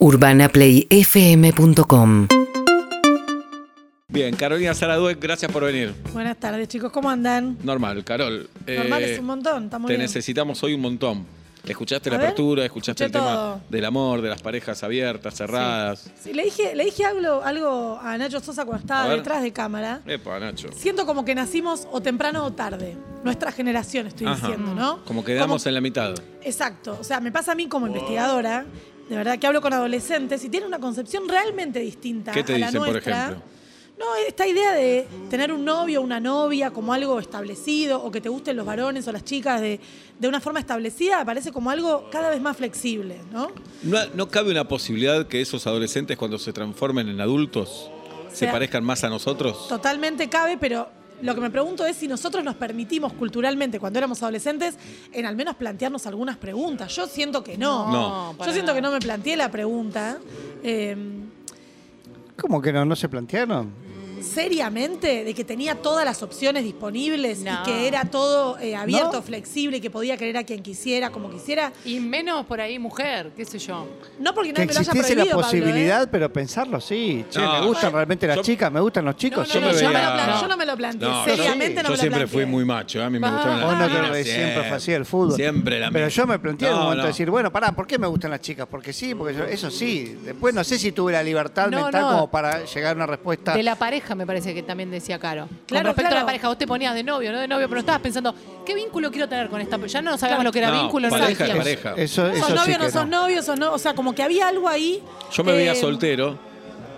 UrbanaPlayFM.com Bien, Carolina Saradue, gracias por venir. Buenas tardes, chicos, ¿cómo andan? Normal, Carol. Normal eh, es un montón, está muy Te bien. necesitamos hoy un montón. Escuchaste A la ver, apertura, escuchaste el escuché tema todo. del amor, de las parejas abiertas, cerradas. Sí, le dije, le dije algo, algo a Nacho Sosa cuando A estaba ver. detrás de cámara. Epa, Nacho. Siento como que nacimos o temprano o tarde. Nuestra generación, estoy Ajá. diciendo, ¿no? Como quedamos en la mitad. Exacto. O sea, me pasa a mí como investigadora, de verdad que hablo con adolescentes y tienen una concepción realmente distinta ¿Qué te a la dicen, por nuestra. ejemplo? No, esta idea de tener un novio o una novia como algo establecido o que te gusten los varones o las chicas de, de una forma establecida parece como algo cada vez más flexible, ¿no? ¿No, no cabe una posibilidad que esos adolescentes cuando se transformen en adultos se Sea- parezcan más a nosotros? Totalmente cabe, pero lo que me pregunto es si nosotros nos permitimos culturalmente, cuando éramos adolescentes, en al menos plantearnos algunas preguntas. Yo siento que no. No. Yo siento que no me planteé la pregunta. eh, ¿Cómo que no? ¿No se plantearon? Seriamente de que tenía todas las opciones disponibles No. y que era todo eh, abierto, ¿No? flexible, y que podía querer a quien quisiera, como quisiera. Y menos por ahí mujer, qué sé yo. No porque Que nadie me lo haya existiese la prohibido, Pablo, ¿eh? posibilidad, pero pensarlo sí. Che, No, me gustan realmente las yo- chicas, me gustan los chicos. Me yo, me veía- No. yo no me lo planteé. No, yo seriamente sí. no yo me lo siempre planteé. fui muy macho, ¿eh? a mí me Ah. gustaban las creo que siempre fue así el fútbol. Siempre la Pero yo me planteé en un momento no. de decir, bueno, pará, ¿por qué me gustan las chicas? Porque sí, porque yo- eso sí. Después no sé si tuve la libertad mental como para llegar a una respuesta. De la pareja me parece que también decía Caro. Claro, Con respecto a claro. la pareja, vos te ponías de novio, no de novio, pero estabas pensando, ¿qué vínculo quiero tener con esta? Ya no sabíamos lo que era No, vínculo, pareja pareja. Eso, eso Sos sí novio, que no sos novio, sos no. O sea, como que había algo ahí. Yo me veía eh, soltero,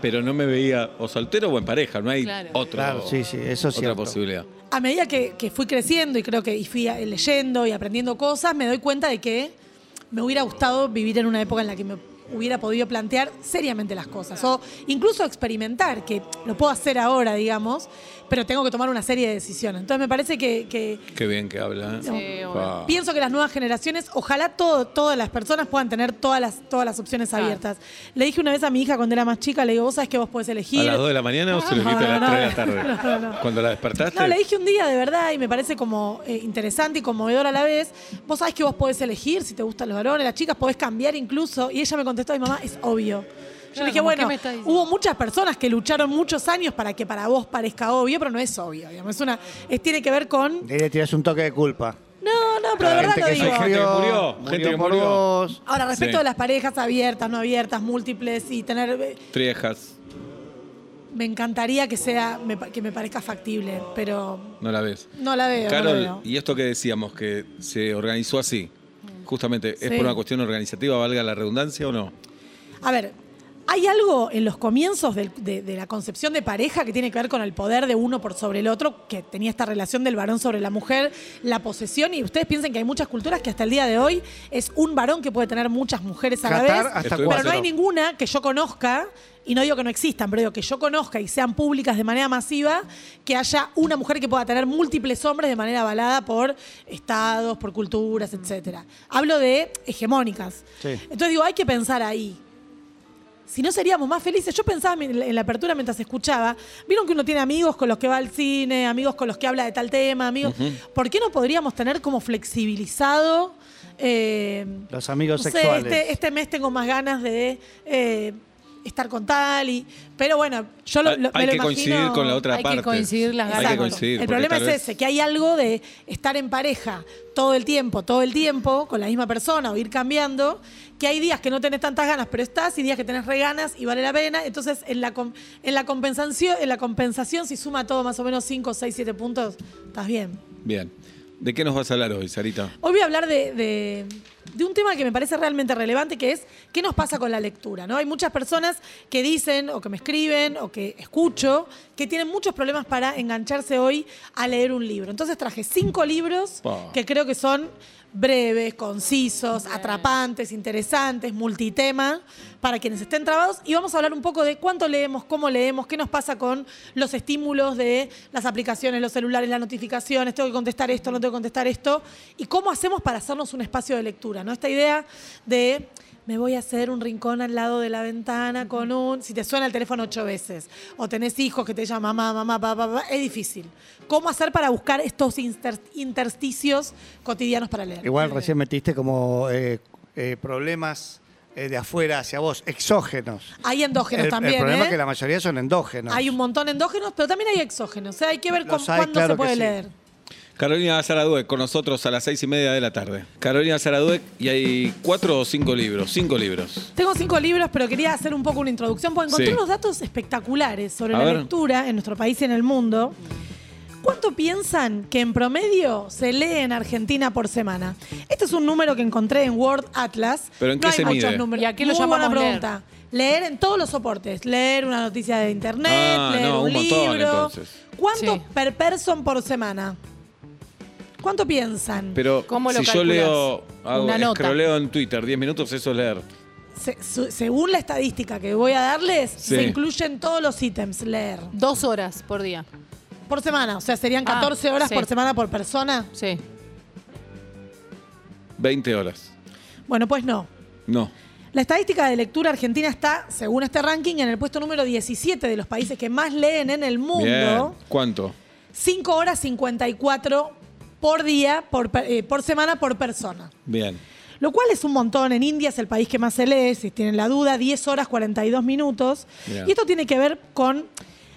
pero no me veía o soltero o en pareja, no hay Claro. otro, Claro, sí, sí, eso es otra cierto. posibilidad. A medida que, que fui creciendo y creo que y fui eh, leyendo y aprendiendo cosas, me doy cuenta de que me hubiera gustado vivir en una época en la que me hubiera podido plantear seriamente las cosas. O incluso experimentar, que lo puedo hacer ahora, digamos, pero tengo que tomar una serie de decisiones. Entonces me parece que- que Qué bien que habla. ¿eh? Pienso que las nuevas generaciones, ojalá todo, todas las personas puedan tener todas las, todas las opciones Claro. abiertas. Le dije una vez a mi hija cuando era más chica, le digo, vos sabés que vos podés elegir. ¿A las 2 de la mañana o se lo No, a las no, 3 de la tarde? no, no. Cuando la despertaste. No, le dije un día de verdad y me parece como eh, interesante y conmovedor a la vez. Vos sabés que vos podés elegir si te gustan los varones, las chicas podés cambiar incluso. Y ella me contestó, mi mamá, es obvio. Yo Claro, dije, como, ¿qué bueno, hubo muchas personas que lucharon muchos años para que para vos parezca obvio, pero no es obvio, digamos. Es una, es, tiene que ver con. De ahí le tirás un toque de culpa. No, no, pero de verdad gente lo que digo. Hay gente que murió, gente que por murió. vos. Ahora, respecto Sí. de las parejas abiertas, no abiertas, múltiples y tener. eh, Triejas, Me encantaría que sea, me que me parezca factible, pero no la ves. no la veo. no la Carol, veo. y esto que decíamos, que se organizó así, justamente, ¿es Sí. por una cuestión organizativa, valga la redundancia o no? A ver, hay algo en los comienzos de, de la concepción de pareja que tiene que ver con el poder de uno por sobre el otro, que tenía esta relación del varón sobre la mujer, la posesión, y ustedes piensen que hay muchas culturas que hasta el día de hoy es un varón que puede tener muchas mujeres a la vez, hasta pero cuatro. no hay ninguna que yo conozca. Y no digo que no existan, pero digo que yo conozca y sean públicas de manera masiva, que haya una mujer que pueda tener múltiples hombres de manera avalada por estados, por culturas, etcétera. Hablo de hegemónicas. Sí. Entonces digo, hay que pensar ahí. Si no seríamos más felices. Yo pensaba en la- apertura mientras escuchaba. Vieron que uno tiene amigos con los que va al cine, amigos con los que habla de tal tema, amigos. ¿Por qué no podríamos tener como flexibilizado? eh, Los amigos no sé, sexuales. este, este mes tengo más ganas de eh, estar con tal y. Pero bueno, yo lo, Hay- lo- me hay lo que imagino- coincidir con la otra Hay que parte. coincidir las Hay que ganas. coincidir. el problema es vez- ese, que hay algo de estar en pareja todo el tiempo, todo el tiempo, con la misma persona o ir cambiando, que hay días que no tenés tantas ganas, pero estás, y días que tenés re ganas y vale la pena. Entonces, en la, en la, compensación, en la compensación, si suma todo más o menos 5, 6, 7 puntos, estás bien. Bien. ¿De qué nos vas a hablar hoy, Sarita? Hoy voy a hablar de, de- de un tema que me parece realmente relevante, que es qué nos pasa con la lectura. ¿no? Hay muchas personas que dicen, o que me escriben, o que escucho, que tienen muchos problemas para engancharse hoy a leer un libro. Entonces traje cinco libros Pa. que creo que son breves, concisos, atrapantes, interesantes, multitema, para quienes estén trabados. Y vamos a hablar un poco de cuánto leemos, cómo leemos, qué nos pasa con los estímulos de las aplicaciones, los celulares, las notificaciones, tengo que contestar esto, no tengo que contestar esto, y cómo hacemos para hacernos un espacio de lectura. ¿No? Esta idea de me voy a hacer un rincón al lado de la ventana con un. Si te suena el teléfono ocho veces, o tenés hijos que te llaman mamá, mamá, papá, papá, es difícil. ¿Cómo hacer para buscar estos inter- intersticios cotidianos para leer? Igual recién metiste como eh, eh, problemas eh, de afuera hacia vos, exógenos. Hay endógenos el, también, el problema ¿eh? es que la mayoría son endógenos. Hay un montón de endógenos, pero también hay exógenos. O sea, hay que ver Los con- hay, cuándo claro se puede sí. leer. Carolina Zaraduec con nosotros a las seis y media de la tarde. Carolina Zaraduec y hay cuatro o cinco libros. Cinco libros. Tengo cinco libros, pero quería hacer un poco una introducción porque encontré Sí. unos datos espectaculares sobre A la ver. lectura en nuestro país y en el mundo. ¿Cuánto piensan que en promedio se lee en Argentina por semana? Este es un número que encontré en Word Atlas. ¿Pero en no qué hay se muchos mide? números. ¿Y a qué lo Muy buena llamamos leer? pregunta. Leer en todos los soportes. Leer una noticia de internet, Ah, leer no, un, un montón, libro. entonces. ¿Cuánto Sí. per person por semana? ¿Cuánto piensan? Pero ¿Cómo lo si yo leo, hago, Una nota. escroleo en Twitter 10 minutos, eso es leer. Se- su- según la estadística que voy a darles, Sí. se incluyen todos los ítems leer. Dos horas por día. Por semana, o sea, serían Ah, 14 horas sí. por semana por persona. Sí. 20 horas. Bueno, pues no. No. La estadística de lectura argentina está, según este ranking, en el puesto número 17 de los países que más leen en el Bien. mundo. ¿Cuánto? 5 horas 54 por día, por, per- eh, por semana, por persona. Bien. Lo cual es un montón. En India es el país que más se lee, si tienen la duda, 10 horas 42 minutos. Bien. Y esto tiene que ver con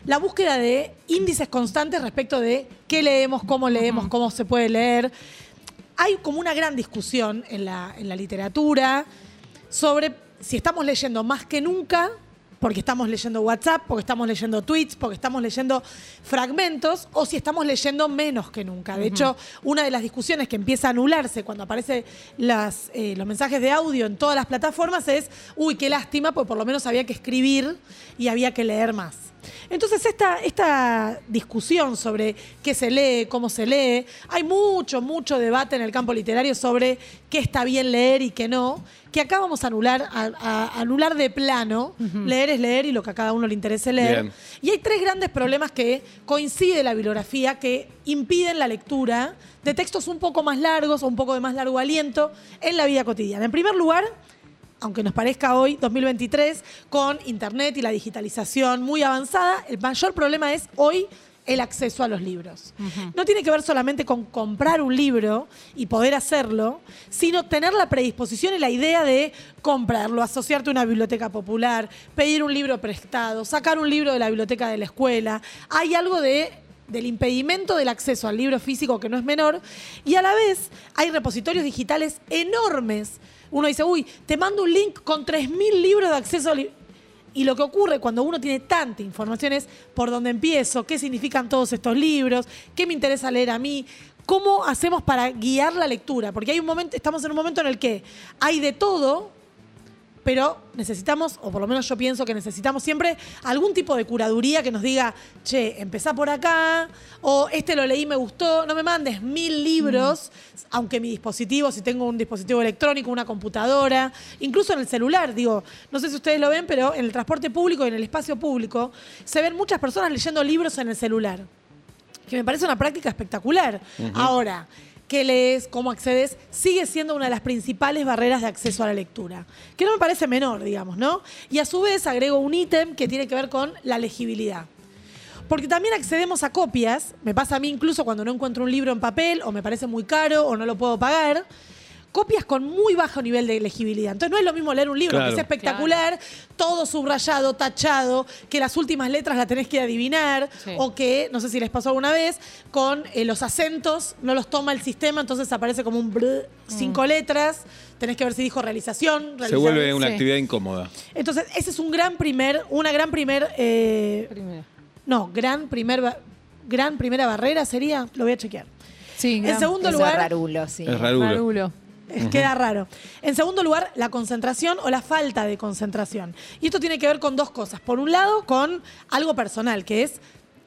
la búsqueda de índices constantes respecto de qué leemos, cómo leemos, cómo se puede leer. Hay como una gran discusión en la, en la literatura sobre si estamos leyendo más que nunca, porque estamos leyendo WhatsApp, porque estamos leyendo tweets, porque estamos leyendo fragmentos, o si estamos leyendo menos que nunca. De hecho, una de las discusiones que empieza a anularse cuando aparecen las, eh, los mensajes de audio en todas las plataformas es, uy, qué lástima, porque por lo menos había que escribir y había que leer más. Entonces, esta, esta discusión sobre qué se lee, cómo se lee, hay mucho, mucho debate en el campo literario sobre qué está bien leer y qué no, que acá vamos a anular, a, a- anular de plano. Leer es leer y lo que a cada uno le interese leer. Bien. Y hay tres grandes problemas que coincide la bibliografía que impiden la lectura de textos un poco más largos o un poco de más largo aliento en la vida cotidiana. En primer lugar, aunque nos parezca hoy, 2023, con Internet y la digitalización muy avanzada, el mayor problema es hoy el acceso a los libros. No tiene que ver solamente con comprar un libro y poder hacerlo, sino tener la predisposición y la idea de comprarlo, asociarte a una biblioteca popular, pedir un libro prestado, sacar un libro de la biblioteca de la escuela. Hay algo de del impedimento del acceso al libro físico que no es menor y a la vez hay repositorios digitales enormes. Uno dice, uy, te mando un link con 3.000 libros de acceso libro. Y lo que ocurre cuando uno tiene tanta información es por dónde empiezo, qué significan todos estos libros, qué me interesa leer a mí, cómo hacemos para guiar la lectura. Porque hay un momento, estamos en un momento en el que hay de todo, pero necesitamos, o por lo menos yo pienso que necesitamos siempre algún tipo de curaduría que nos diga, che, empezá por acá, o este lo leí, me gustó, no me mandes mil libros, aunque mi dispositivo, si tengo un dispositivo electrónico, una computadora, incluso en el celular, digo, no sé si ustedes lo ven, pero en el transporte público y en el espacio público se ven muchas personas leyendo libros en el celular que me parece una práctica espectacular. Ahora, ¿qué lees? ¿Cómo accedes? Sigue siendo una de las principales barreras de acceso a la lectura, que no me parece menor, digamos, ¿no? Y a su vez agrego un ítem que tiene que ver con la legibilidad. Porque también accedemos a copias, me pasa a mí incluso cuando no encuentro un libro en papel o me parece muy caro o no lo puedo pagar, copias con muy bajo nivel de legibilidad. Entonces no es lo mismo leer un libro Claro. que es espectacular, todo subrayado, tachado, que las últimas letras las tenés que adivinar, Sí. o que, no sé si les pasó alguna vez, con eh, los acentos no los toma el sistema, entonces aparece como un brr, cinco letras, tenés que ver si dijo realización. Se vuelve una sí. actividad incómoda. Entonces, ese es un gran primer, una gran primer, eh, no, gran primer, gran primera barrera sería, lo voy a chequear. Sí, En gran- segundo Eso lugar, es rarulo, sí. Es rarulo. Rarulo. Queda raro. En segundo lugar, la concentración o la falta de concentración. Y esto tiene que ver con dos cosas. Por un lado, con algo personal, que es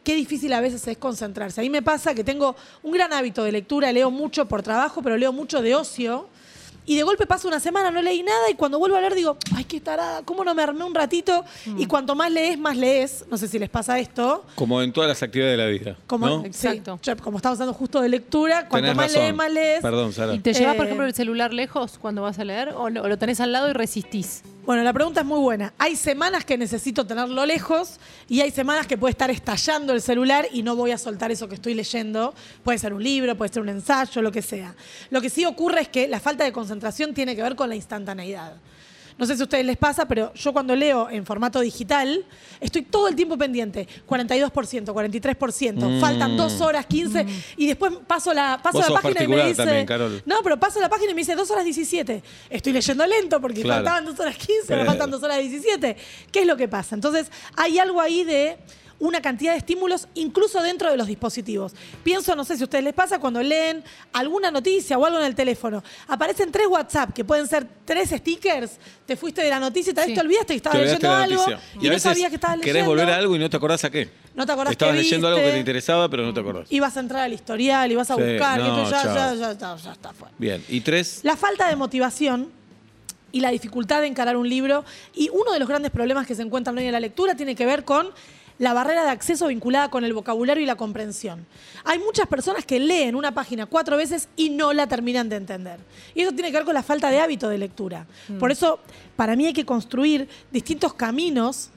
qué difícil a veces es concentrarse. A mí me pasa que tengo un gran hábito de lectura, leo mucho por trabajo, pero leo mucho de ocio. Y de golpe pasa una semana, no leí nada, y cuando vuelvo a leer digo, ay, qué tarada, ¿cómo no me armé un ratito? Y cuanto más lees, más lees. No sé si les pasa esto. Como en todas las actividades de la vida. Como, ¿no? sí, Exacto. yo- como estamos hablando justo de lectura, cuanto Tenés más razón. lees, más lees. Perdón, Sara. ¿Y te llevas, por Eh, ejemplo, el celular lejos cuando vas a leer? ¿O lo, o lo tenés al lado y resistís? Bueno, la pregunta es muy buena. Hay semanas que necesito tenerlo lejos y hay semanas que puede estar estallando el celular y no voy a soltar eso que estoy leyendo. Puede ser un libro, puede ser un ensayo, lo que sea. Lo que sí ocurre es que la falta de concentración tiene que ver con la instantaneidad. No sé si a ustedes les pasa, pero yo cuando leo en formato digital, estoy todo el tiempo pendiente. 42%, 43%, faltan 2 horas, 15, y después paso la, paso Mm. Vos la sos página y me dice... también, Carol. No, pero paso la página y me dice 2 horas 17. Estoy leyendo lento porque Claro. faltaban 2 horas 15, me Pero- faltan 2 horas 17. ¿Qué es lo que pasa? Entonces, hay algo ahí de una cantidad de estímulos incluso dentro de los dispositivos. Pienso, no sé si a ustedes les pasa, cuando leen alguna noticia o algo en el teléfono, aparecen tres WhatsApp que pueden ser tres stickers, te fuiste de la noticia y tal vez Sí. te olvidaste que estabas leyendo algo y, a no sabías que estabas leyendo. querés volver a algo y no te acordás a qué. No te acordás Estabas que leyendo algo que te interesaba, pero no te acordás. Y vas a entrar al historial y vas a Sí, buscar, no, ya, ya, ya, ya, ya está fuera. Bien. Y tres. La falta de motivación y la dificultad de encarar un libro. Y uno de los grandes problemas que se encuentran hoy en la lectura tiene que ver con la barrera de acceso vinculada con el vocabulario y la comprensión. Hay muchas personas que leen una página cuatro veces y no la terminan de entender. Y eso tiene que ver con la falta de hábito de lectura. Por eso, para mí hay que construir distintos caminos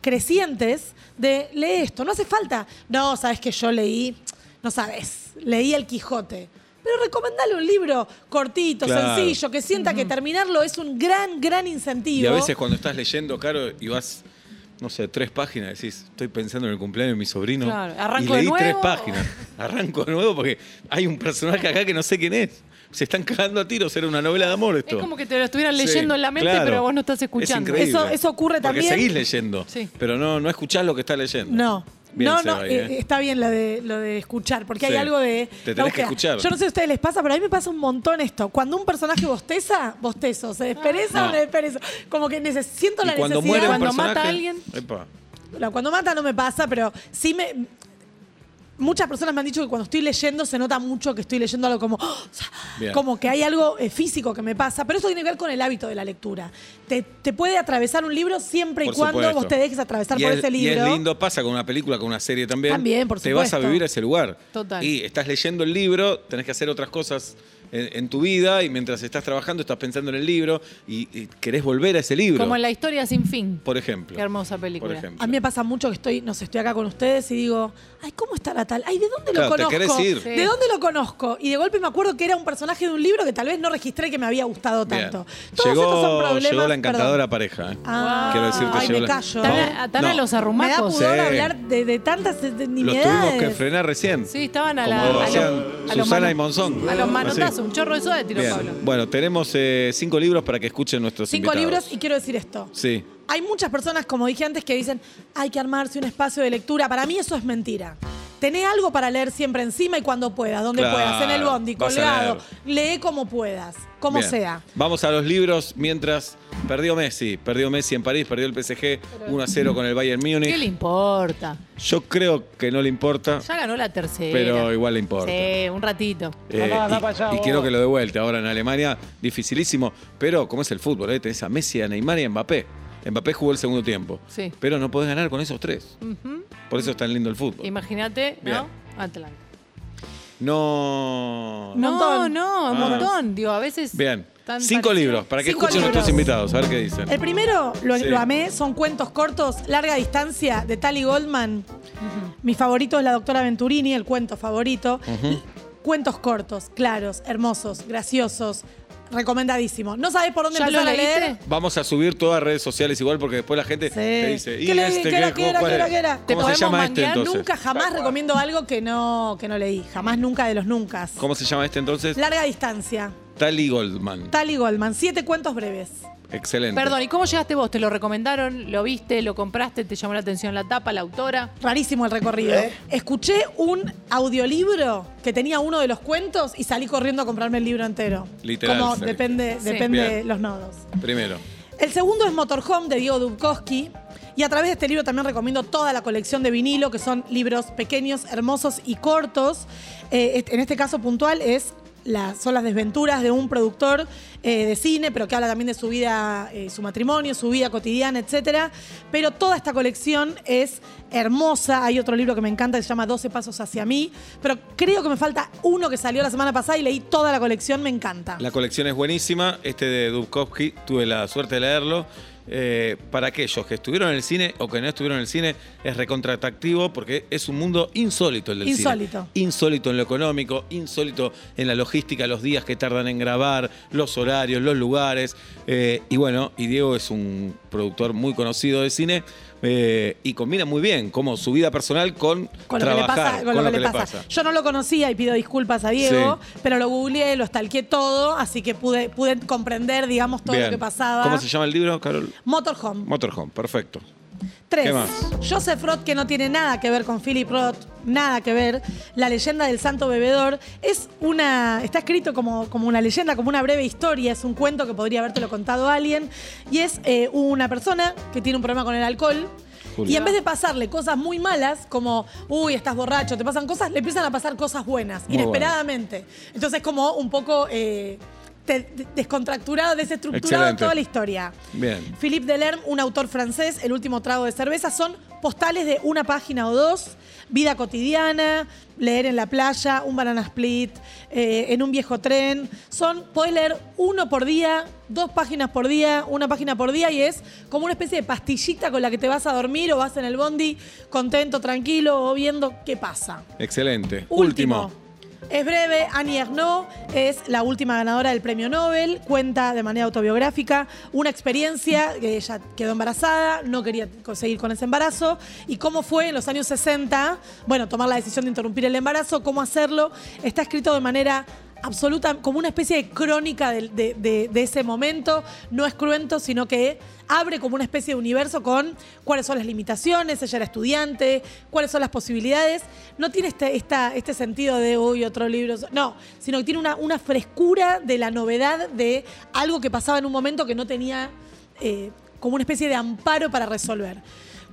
crecientes de lee esto. No hace falta, no, sabes que yo leí, no sabes, leí El Quijote. Pero recomendale un libro cortito, Claro. sencillo, que sienta que terminarlo es un gran, gran incentivo. Y a veces cuando estás leyendo, Caro, y vas, no sé, tres páginas, decís, estoy pensando en el cumpleaños de mi sobrino. Claro, y ¿arranco de leí tres páginas. Arranco de nuevo porque hay un personaje acá que no sé quién es. Se están cagando a tiros, era una novela de amor esto. Es como que te lo estuvieran Sí, leyendo en la mente, claro. pero vos no estás Es escuchando. increíble. Eso- eso ocurre Porque también- seguís leyendo, Sí. pero no, no escuchás lo que estás leyendo. No. Bien, no, no, ahí, eh, ¿eh? está bien lo de, lo de escuchar, porque hay algo de. Te tenés que escuchar. Yo no sé si a ustedes les pasa, pero a mí me pasa un montón esto. Cuando un personaje bosteza, bostezo. ¿Se despereza o no despereza? Como que siento la cuando necesidad. muere un Cuando mata a alguien. epa, Cuando mata no me pasa, pero sí me. Muchas personas me han dicho que cuando estoy leyendo se nota mucho que estoy leyendo algo como. ¡oh! Como que hay algo eh, físico que me pasa. Pero eso tiene que ver con el hábito de la lectura. Te, te puede atravesar un libro siempre y Por cuando supuesto. vos te dejes atravesar y por es, ese y libro. es lindo, pasa con una película, con una serie también. También, por Te vas a vivir a ese lugar. Total. Y estás leyendo el libro, tenés que hacer otras cosas en, en tu vida y mientras estás trabajando estás pensando en el libro y, y querés volver a ese libro. Como en la historia sin fin. Por ejemplo. Qué hermosa película. Por ejemplo. A mí me pasa mucho que estoy, no sé, estoy acá con ustedes y digo, ay, ¿cómo está la tal? Ay, ¿de dónde Claro, lo te conozco? querés ir. Sí. ¿De dónde lo conozco? Y de golpe me acuerdo que era un personaje de un libro que tal vez no registré que me había gustado tanto. Todos estos son Llegó, problemas. llegó la encantadora perdón. pareja. ¿eh? Ah, Quiero decirte, ay, llegó me la- callo. Tan, No, a, tan no. a los Me da arrumacos. pudor Sí. hablar de, de tantas de- de Los tuvimos que frenar recién. Sí, estaban a Como la. a a Susana mano- y Monzón. A los Así. Un chorro de soda de tiro Bien. Pablo. Bueno, tenemos eh, cinco libros para que escuchen nuestros Cinco invitados. libros y quiero decir esto. Sí. Hay muchas personas, como dije antes, que dicen hay que armarse un espacio de lectura. Para mí eso es mentira. Tené algo para leer siempre encima y cuando puedas, donde Claro, puedas, en el bondi, colgado. Lee como puedas, como Bien. sea. Vamos a los libros mientras perdió Messi. Perdió Messi en París, perdió el PSG 1 a 0 con el Bayern ¿Qué le Múnich. importa? Yo creo que no le importa, Ya ganó la tercera. pero igual le importa. Sí, un ratito. Eh, y, y quiero que lo de vuelta. Ahora en Alemania, dificilísimo. Pero como es el fútbol, ¿eh? tenés a Messi, a Neymar y a Mbappé. Mbappé jugó el segundo tiempo. Sí. Pero no podés ganar con esos tres. Por eso es tan lindo el fútbol. Imagínate. ¿no? Atlanta. No. No, montón. no, un Ah. montón. Digo, a veces. Bien. tan Cinco parecido. libros para que Cinco escuchen nuestros invitados. A ver qué dicen. El primero lo, Sí. lo amé, son cuentos cortos, larga distancia, de Tali Goldman. Mi favorito es La Doctora Venturini, el cuento favorito. Cuentos cortos, claros, hermosos, graciosos, recomendadísimo. No sabes por dónde ¿Ya lo empezar a leer. Vamos a subir todas redes sociales igual porque después la gente Sí. te dice, ¿y ¿Qué leí? este ¿Qué era? qué? ¿Qué era? ¿Cuál ¿Qué era? es? ¿Qué era? Te ¿Cómo se podemos llama este manguear entonces? Nunca, jamás recomiendo algo que no, que no leí. Jamás, nunca de los nunca. ¿Cómo se llama este entonces? Larga distancia. Tali Goldman. Tali Goldman, siete cuentos breves. Excelente. Perdón, ¿y cómo llegaste vos? ¿Te lo recomendaron? ¿Lo viste? ¿Lo compraste? ¿Te llamó la atención la tapa, la autora? Rarísimo el recorrido. Escuché un audiolibro que tenía uno de los cuentos y salí corriendo a comprarme el libro entero. Literal, Como depende, Sí. depende Bien. los nodos. Primero. El segundo es Motorhome de Diego Dubkowski. Y a través de este libro también recomiendo toda la colección de vinilo, que son libros pequeños, hermosos y cortos. Eh, en este caso puntual es son las desventuras de un productor eh, de cine, pero que habla también de su vida, eh, su matrimonio, su vida cotidiana, etcétera. Pero toda esta colección es hermosa. Hay otro libro que me encanta que se llama 12 pasos hacia mí. Pero creo que me falta uno que salió la semana pasada y leí toda la colección, me encanta. La colección es buenísima. Este de Dubkovsky, tuve la suerte de leerlo. Eh, para aquellos que estuvieron en el cine o que no estuvieron en el cine, es recontratractivo porque es un mundo insólito el del Insólito. cine. Insólito en lo económico, insólito en la logística, los días que tardan en grabar, los horarios, los lugares. eh, y bueno, y Diego es un productor muy conocido de cine eh, y combina muy bien como su vida personal con, Con lo, que le pasa, con lo que le pasa. Yo no lo conocía y pido disculpas a Diego, Sí. pero lo googleé, lo stalkeé todo, así que pude, pude comprender, digamos, todo Bien. lo que pasaba. ¿Cómo se llama el libro, Carol? Motorhome. Motorhome, perfecto. Tres. ¿Qué más? Joseph Roth, que no tiene nada que ver con Philip Roth, nada que ver. La leyenda del santo bebedor es una. Está escrito como, como una leyenda, como una breve historia. Es un cuento que podría habértelo contado alguien. Y es eh, una persona que tiene un problema con el alcohol. Julio. Y en vez de pasarle cosas muy malas, como, uy, estás borracho, te pasan cosas, le empiezan a pasar cosas buenas, Muy inesperadamente. Entonces, como un poco eh, descontracturado, desestructurado Excelente. toda la historia. Bien. Philippe Delerme, un autor francés, El último trago de cerveza, son postales de una página o dos, vida cotidiana, leer en la playa, un banana split, eh, en un viejo tren. Son, podés leer uno por día, dos páginas por día, una página por día y es como una especie de pastillita con la que te vas a dormir o vas en el bondi contento, tranquilo o viendo qué pasa. Excelente. Último. Es breve, Annie Ernaux es la última ganadora del premio Nobel, cuenta de manera autobiográfica una experiencia que ella quedó embarazada, no quería seguir con ese embarazo y cómo fue en los años 60, bueno, tomar la decisión de interrumpir el embarazo, cómo hacerlo, está escrito de manera absoluta, como una especie de crónica de, ese momento, no es cruento, sino que abre como una especie de universo con cuáles son las limitaciones, ella era estudiante, cuáles son las posibilidades. No tiene este, este sentido de, uy, otro libro. No, sino que tiene una, una frescura de la novedad de algo que pasaba en un momento que no tenía eh, como una especie de amparo para resolver.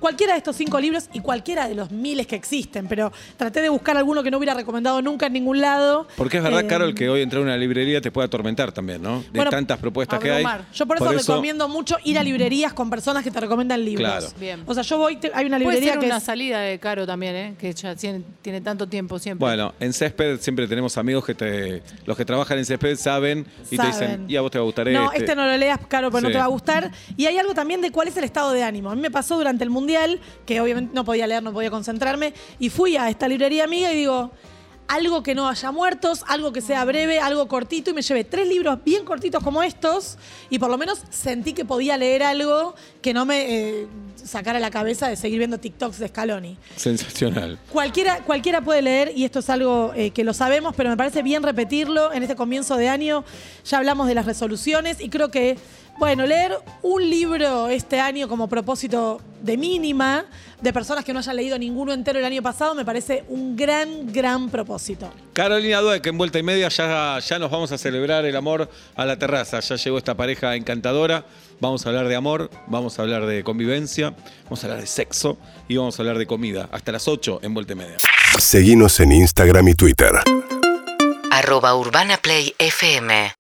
Cualquiera de estos cinco libros y cualquiera de los miles que existen, pero traté de buscar alguno que no hubiera recomendado nunca en ningún lado. Porque es verdad, Eh, Carol, que hoy entrar a una librería te puede atormentar también, ¿no? De Bueno, tantas propuestas que hay. Yo por eso, recomiendo mucho ir a librerías con personas que te recomiendan libros. Claro. Bien. O sea, yo voy, te- hay una Puede librería ser que una es- salida de Caro también, ¿eh? Que ya tiene, tiene tanto tiempo siempre. Bueno, en Césped siempre tenemos amigos que te. Los que trabajan en Césped saben y te dicen, y a vos te va a gustar No, este. este no lo leas, Caro, porque no te va a gustar. Y hay algo también de cuál es el estado de ánimo. A mí me pasó durante el Mundial, que obviamente no podía leer, no podía concentrarme, y fui a esta librería amiga y digo, algo que no haya muertos, algo que sea breve, algo cortito, y me llevé tres libros bien cortitos como estos, y por lo menos sentí que podía leer algo que no me eh, sacara la cabeza de seguir viendo TikToks de Scaloni. Sensacional. Cualquiera, cualquiera puede leer, y esto es algo eh, que lo sabemos, pero me parece bien repetirlo. En este comienzo de año ya hablamos de las resoluciones y creo que, bueno, leer un libro este año como propósito de mínima, de personas que no hayan leído ninguno entero el año pasado, me parece un gran, gran propósito. Carolina Dueck, en vuelta y media ya, ya nos vamos a celebrar el amor a la terraza. Ya llegó esta pareja encantadora. Vamos a hablar de amor, vamos a hablar de convivencia, vamos a hablar de sexo y vamos a hablar de comida. Hasta las 8 en vuelta y media. Seguinos en Instagram y Twitter. arroba Urbana Play FM